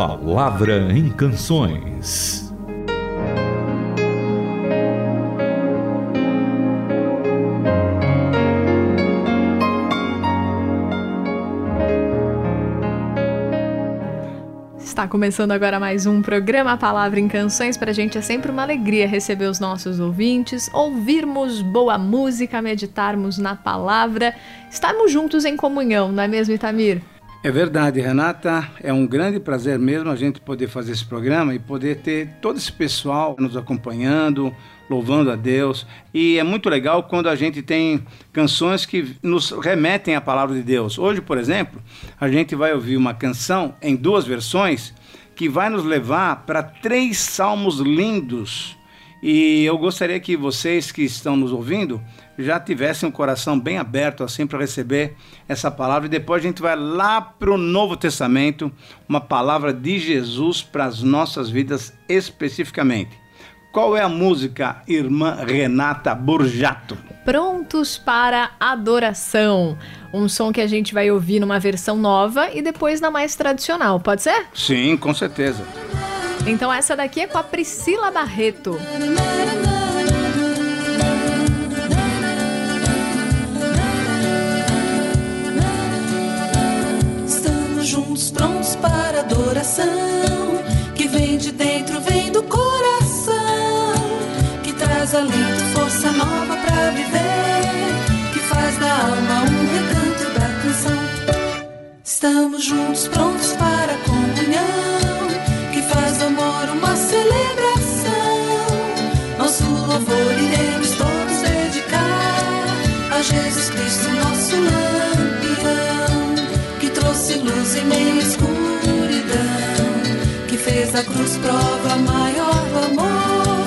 Palavra em Canções. Está começando agora mais um programa Palavra em Canções. Para a gente é sempre uma alegria receber os nossos ouvintes, ouvirmos boa música, meditarmos na palavra, estarmos juntos em comunhão, não é mesmo, Itamir? É verdade, Renata. É um grande prazer mesmo a gente poder fazer esse programa e poder ter todo esse pessoal nos acompanhando, louvando a Deus. E é muito legal quando a gente tem canções que nos remetem à palavra de Deus. Hoje, por exemplo, a gente vai ouvir uma canção em duas versões que vai nos levar para três salmos lindos. E eu gostaria que vocês que estão nos ouvindo já tivessem o coração bem aberto assim para receber essa palavra. E depois a gente vai lá para o Novo Testamento, uma palavra de Jesus para as nossas vidas especificamente. Qual é a música, irmã Renata Burjato? Prontos para adoração. Um som que a gente vai ouvir numa versão nova e depois na mais tradicional, pode ser? Sim, com certeza. Então essa daqui é com a Priscila Barreto. Estamos juntos, prontos para adoração, que vem de dentro, vem do coração, que traz alento, força nova para viver, que faz da alma um recanto da canção. Estamos juntos, prontos cruz prova maior do amor,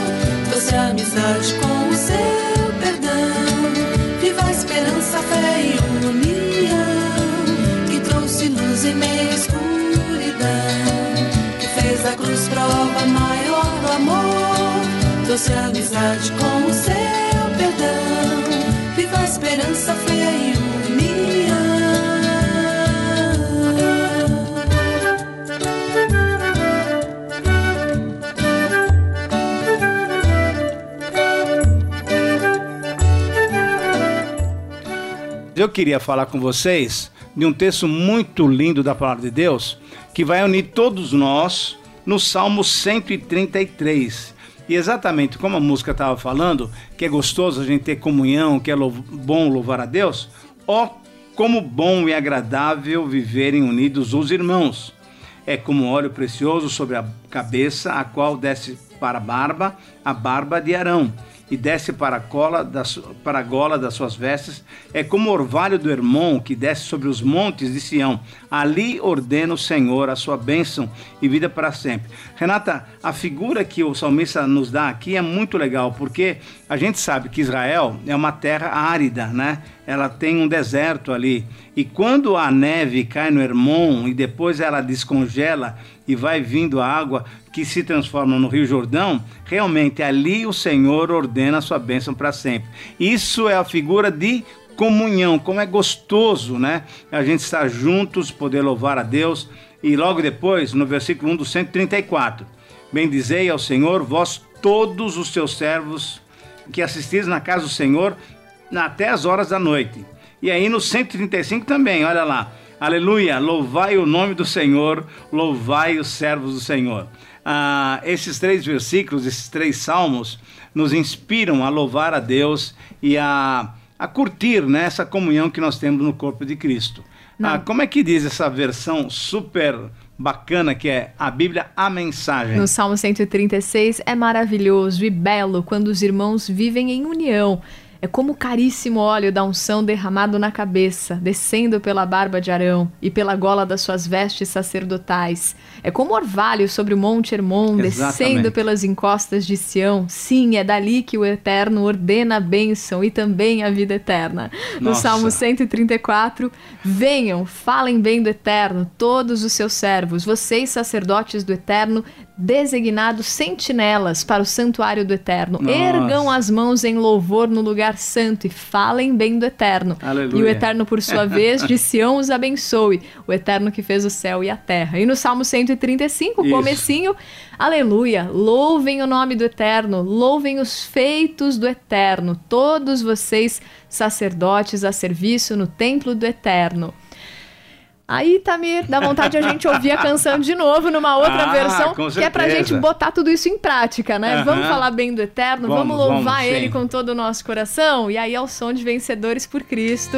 trouxe amizade com o seu perdão. Viva a esperança, a fé e união, que trouxe luz em meio à escuridão, que fez da cruz prova maior do amor, trouxe amizade com o seu perdão. Viva a esperança, a fé e união. Eu queria falar com vocês de um texto muito lindo da palavra de Deus que vai unir todos nós no Salmo 133. E exatamente como a música estava falando, que é gostoso a gente ter comunhão, que é lou bom louvar a Deus, ó, como bom e agradável viverem unidos os irmãos. É como óleo precioso sobre a cabeça, a qual desce para a barba, a barba de Arão, e desce para a, cola das, para a gola das suas vestes. É como o orvalho do Hermon, que desce sobre os montes de Sião. Ali ordena o Senhor a sua bênção e vida para sempre. Renata, a figura que o salmista nos dá aqui é muito legal, porque a gente sabe que Israel é uma terra árida, né? Ela tem um deserto ali. E quando a neve cai no Hermon e depois ela descongela e vai vindo a água que se transforma no Rio Jordão, realmente ali o Senhor ordena a sua bênção para sempre. Isso é a figura de comunhão, como é gostoso, né? A gente estar juntos, poder louvar a Deus. E logo depois, no versículo 1 do 134, bendizei ao Senhor, vós todos os seus servos que assistis na casa do Senhor até as horas da noite. E aí no 135 também, olha lá. Aleluia, louvai o nome do Senhor, louvai os servos do Senhor. Ah, esses três versículos, esses três salmos, nos inspiram a louvar a Deus e a, a curtir né, essa comunhão que nós temos no corpo de Cristo. Ah, como é que diz essa versão super bacana que é a Bíblia, a mensagem? No Salmo 136 é maravilhoso e belo quando os irmãos vivem em união. É como caríssimo óleo da unção derramado na cabeça, descendo pela barba de Arão e pela gola das suas vestes sacerdotais. É como orvalho sobre o monte Hermon, descendo pelas encostas de Sião. Sim, é dali que o Eterno ordena a bênção e também a vida eterna. No Nossa. Salmo 134, venham, falem bem do Eterno, todos os seus servos, vocês sacerdotes do Eterno, designados sentinelas para o santuário do Eterno. Nossa. Ergam as mãos em louvor no lugar santo e falem bem do Eterno. Aleluia. E o Eterno, por sua vez, de Sião os abençoe. O Eterno que fez o céu e a terra. E no Salmo 135, Isso. comecinho, aleluia, louvem o nome do Eterno, louvem os feitos do Eterno, todos vocês sacerdotes a serviço no templo do Eterno. Aí, Tamir, dá vontade a gente ouvir a canção de novo numa outra Ah, versão, que é pra gente botar tudo isso em prática, né? Aham. Vamos falar bem do Eterno, vamos, Vamos, louvar vamos, Ele sim. com todo o nosso coração. E aí é o som de Vencedores por Cristo,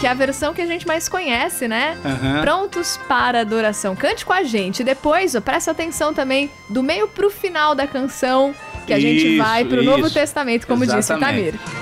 que é a versão que a gente mais conhece, né? Aham. Prontos para adoração. Cante com a gente. Depois, ó, presta atenção também do meio pro final da canção, que a gente Isso, vai pro Novo isso. Testamento, como disse o Exatamente. Tamir.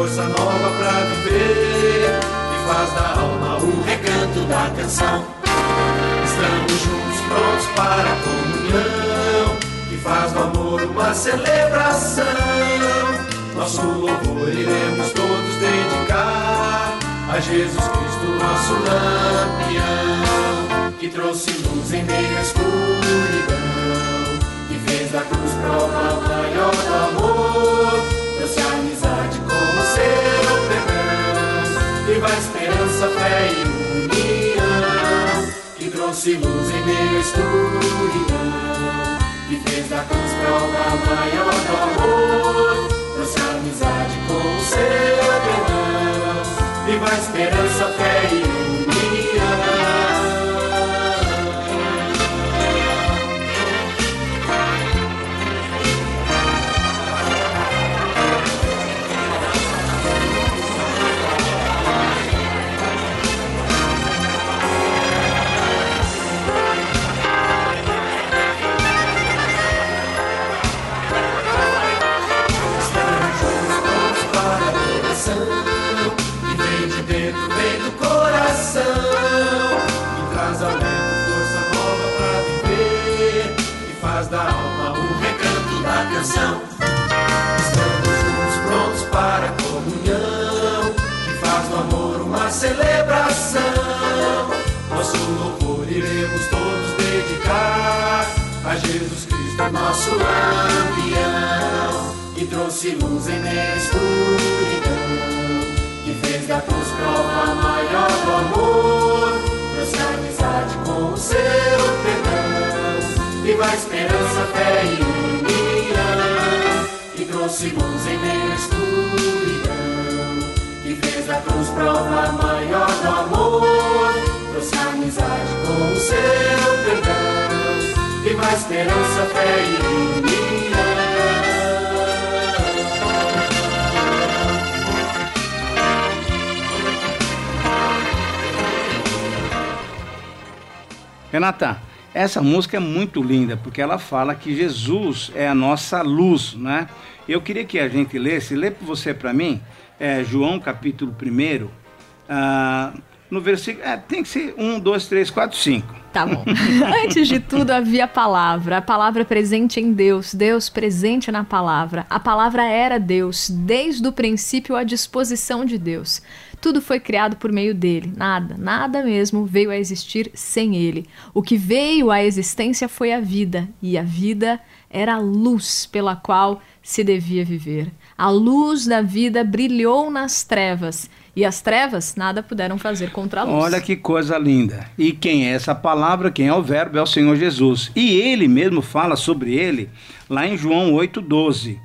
Força nova para viver Que faz da alma o recanto da canção. Estamos juntos prontos para a comunhão Que faz do amor uma celebração. Nosso louvor iremos todos dedicar A Jesus Cristo, nosso lampião Que trouxe luz em meio à escuridão Que fez da cruz prova esperança, fé e união Que trouxe luz em meio à escuridão Que fez da cruz prova maior do amor Trouxe amizade como seu perdão Viva a esperança, fé e união alma o recanto da canção. Estamos juntos prontos para a comunhão Que faz do amor uma celebração. Nosso louvor iremos todos dedicar A Jesus Cristo, nosso lampião Que trouxe luz em meio à escuridão Que fez da cruz prova maior do amor Trouxe amizade com o seu perdão Viva a esperança, fé e união. Que trouxe luz em meio à escuridão Que fez da cruz prova maior do amor. Trouxe amizade com o seu perdão. Viva a esperança, fé e união. Renata, essa música é muito linda porque ela fala que Jesus é a nossa luz, né? Eu queria que a gente lesse, lê você para mim, é, João capítulo 1, ah, no versículo. É, tem que ser 1, 2, 3, 4, 5. Tá bom. Antes de tudo havia a palavra, a palavra presente em Deus, Deus presente na palavra. A palavra era Deus, desde o princípio à disposição de Deus. Tudo foi criado por meio dele. Nada, nada mesmo veio a existir sem ele. O que veio à existência foi a vida, e a vida era a luz pela qual se devia viver. A luz da vida brilhou nas trevas, e as trevas nada puderam fazer contra a luz. Olha que coisa linda. E quem é essa palavra? Quem é o Verbo? É o Senhor Jesus. E ele mesmo fala sobre ele lá em João 8,12.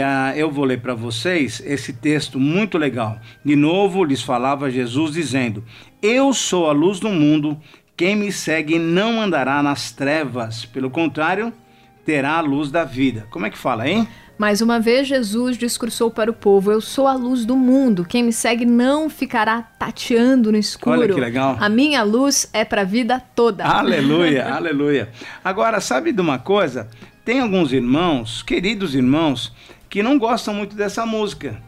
Ah, Eu vou ler para vocês esse texto muito legal. De novo lhes falava Jesus dizendo: Eu sou a luz do mundo. Quem me segue não andará nas trevas. Pelo contrário, terá a luz da vida. Como é que fala, hein? Mais uma vez, Jesus discursou para o povo: Eu sou a luz do mundo. Quem me segue não ficará tateando no escuro. Olha que legal. A minha luz é para a vida toda. Aleluia, aleluia. Agora, sabe de uma coisa? Tem alguns irmãos, queridos irmãos, que não gostam muito dessa música.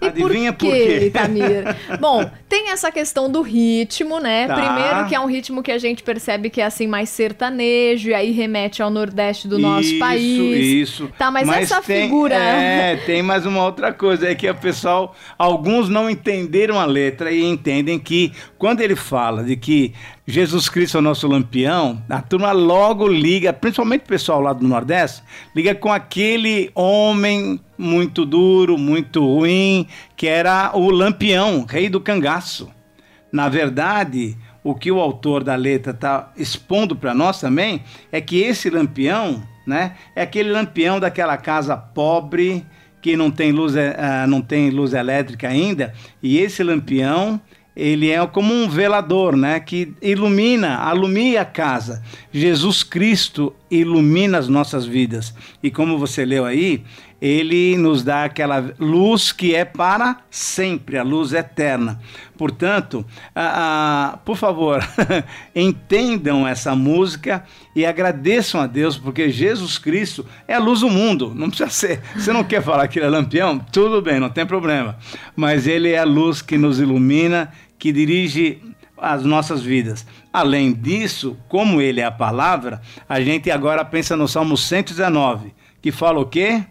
E Adivinha por por quê? Itamir? Bom, tem essa questão do ritmo, né? Tá. Primeiro que é um ritmo que a gente percebe que é assim mais sertanejo e aí remete ao nordeste do nosso Isso, país. Isso. Tá, mas, essa tem, figura É, tem mais uma outra coisa, é que o pessoal, alguns não entenderam a letra e entendem que quando ele fala de que Jesus Cristo é o nosso lampião, a turma logo liga, principalmente o pessoal lá do Nordeste, liga com aquele homem muito duro, muito ruim, que era o lampião, rei do cangaço. Na verdade, o que o autor da letra está expondo para nós também é que esse lampião, né, é aquele lampião daquela casa pobre que não tem luz, eh, ah, não tem luz elétrica ainda, e esse lampião ele é como um velador, né, que ilumina, alumia a casa. Jesus Cristo ilumina as nossas vidas. E como você leu aí, ele nos dá aquela luz que é para sempre, a luz eterna. Portanto, por favor, entendam essa música e agradeçam a Deus, porque Jesus Cristo é a luz do mundo. Não precisa ser. Você não quer falar que ele é lampião? Tudo bem, não tem problema. Mas ele é a luz que nos ilumina, que dirige as nossas vidas. Além disso, como ele é a palavra, a gente agora pensa no Salmo 119, que fala o quê?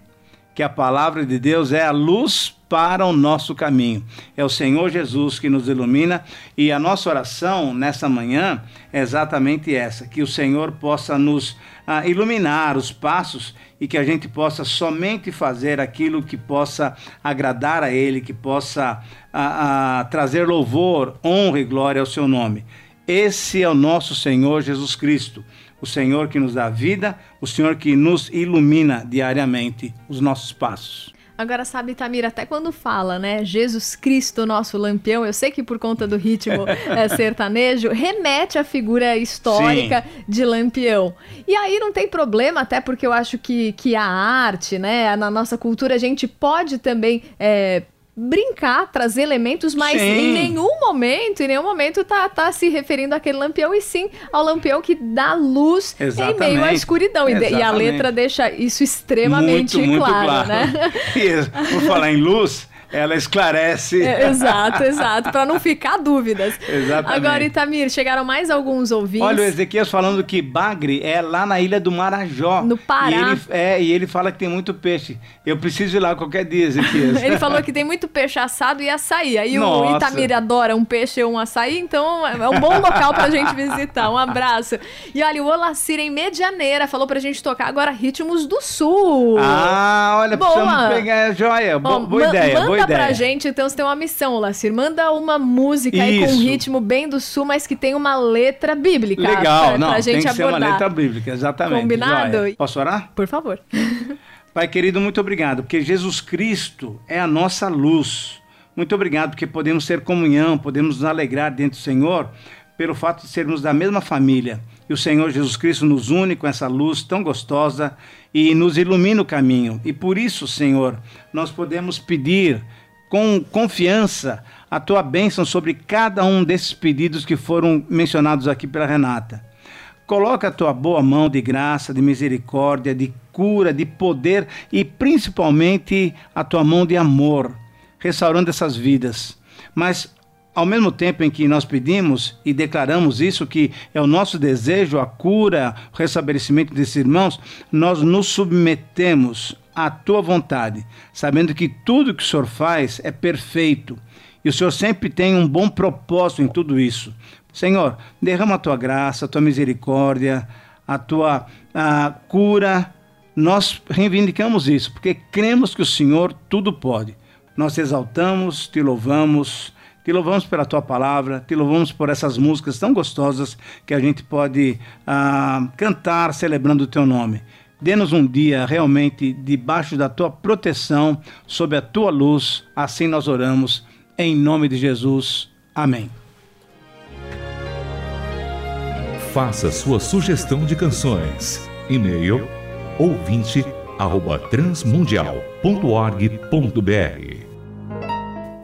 Que a palavra de Deus é a luz para o nosso caminho. É o Senhor Jesus que nos ilumina e a nossa oração nessa manhã é exatamente essa: que o Senhor possa nos ah, iluminar os passos e que a gente possa somente fazer aquilo que possa agradar a Ele, que possa ah, ah, trazer louvor, honra e glória ao Seu nome. Esse é o nosso Senhor Jesus Cristo, o Senhor que nos dá vida, o Senhor que nos ilumina diariamente os nossos passos. Agora, sabe, Tamira, até quando fala, né, Jesus Cristo, nosso lampião, eu sei que por conta do ritmo é, sertanejo, remete à figura histórica de lampião. E aí não tem problema, até porque eu acho que, que a arte, né, na nossa cultura, a gente pode também. É, brincar, trazer elementos, mas Sim. em nenhum momento, em nenhum momento tá, tá se referindo àquele lampião, e sim ao lampião que dá luz em Exatamente. meio à escuridão. E, e a letra deixa isso extremamente muito, muito claro, claro. né? Isso. Por falar em luz, ela esclarece. É, exato, exato, para não ficar dúvidas. Exatamente. Agora, Itamir, chegaram mais alguns ouvintes. Olha, o Ezequias falando que Bagre é lá na ilha do Marajó. No Pará. E ele, é, e ele fala que tem muito peixe. Eu preciso ir lá qualquer dia, Ezequias. Ele falou que tem muito peixe assado e açaí. Aí o Nossa. Itamir adora um peixe ou um açaí, então é um bom local pra gente visitar. Um abraço. E olha, o Olacir em Medianeira falou pra gente tocar agora Ritmos do Sul. Ah, olha, Boa. precisamos pegar a joia. Bo- Ó, boa ideia, boa ideia. pra gente, então você tem uma missão, Olacir. Manda uma música aí com um ritmo bem do sul, mas que tem uma letra bíblica. Legal, pra, não, pra tem gente que ser abordar. uma letra bíblica, exatamente. Combinado? joia. Posso orar? Por favor. Pai querido, muito obrigado, porque Jesus Cristo é a nossa luz. Muito obrigado, porque podemos ter comunhão, podemos nos alegrar dentro do Senhor, pelo fato de sermos da mesma família. E o Senhor Jesus Cristo nos une com essa luz tão gostosa e nos ilumina o caminho. E por isso, Senhor, nós podemos pedir com confiança a tua bênção sobre cada um desses pedidos que foram mencionados aqui pela Renata. Coloca a tua boa mão de graça, de misericórdia, de cura, de poder e principalmente a tua mão de amor, restaurando essas vidas. Mas ao mesmo tempo em que nós pedimos e declaramos isso, que é o nosso desejo, a cura, o restabelecimento desses irmãos, nós nos submetemos à tua vontade, sabendo que tudo que o Senhor faz é perfeito. E o Senhor sempre tem um bom propósito em tudo isso. Senhor, derrama a tua graça, a tua misericórdia, a tua ah, cura. Nós reivindicamos isso, porque cremos que o Senhor tudo pode. Nós te exaltamos, te louvamos, te louvamos pela tua palavra, te louvamos por essas músicas tão gostosas que a gente pode ah, cantar celebrando o teu nome. Dê-nos um dia realmente debaixo da tua proteção, sob a tua luz. Assim nós oramos, em nome de Jesus. Amém. Faça sua sugestão de canções. E-mail ouvinte arroba transmundial.org.br